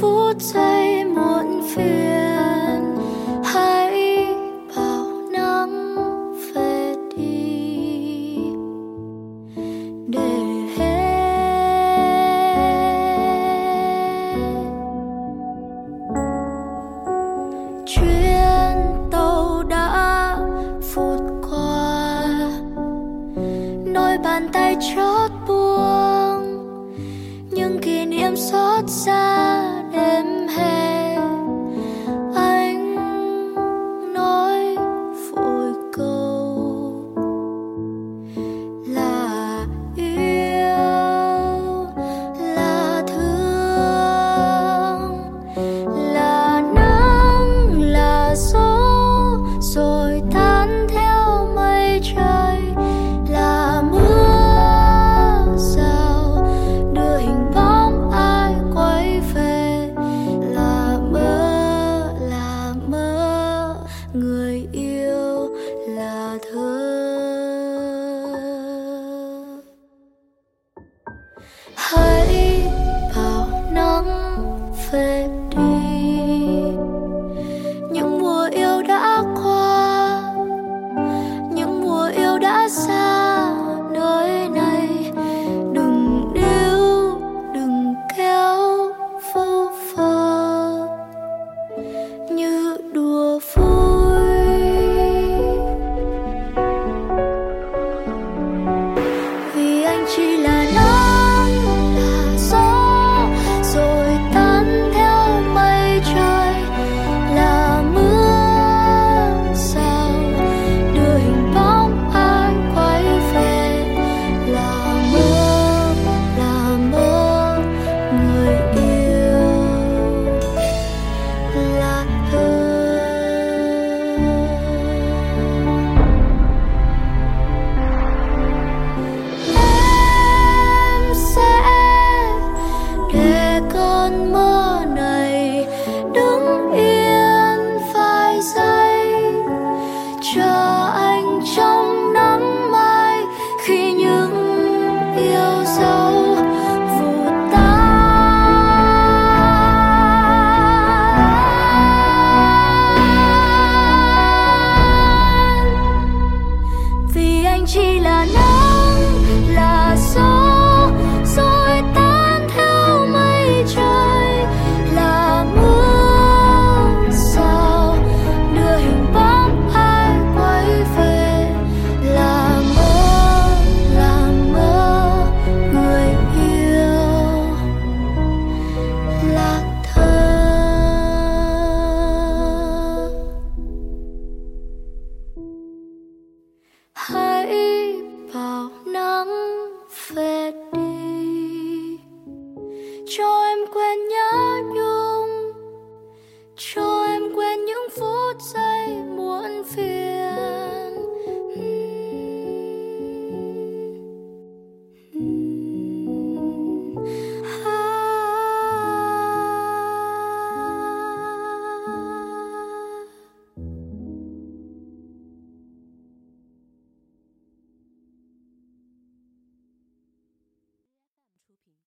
phút giây muộn phiền hãy bảo nắng về đi để hết chuyến tàu đã phút qua đôi bàn tay chót buông những kỷ niệm xót xa hãy 嗯 joy.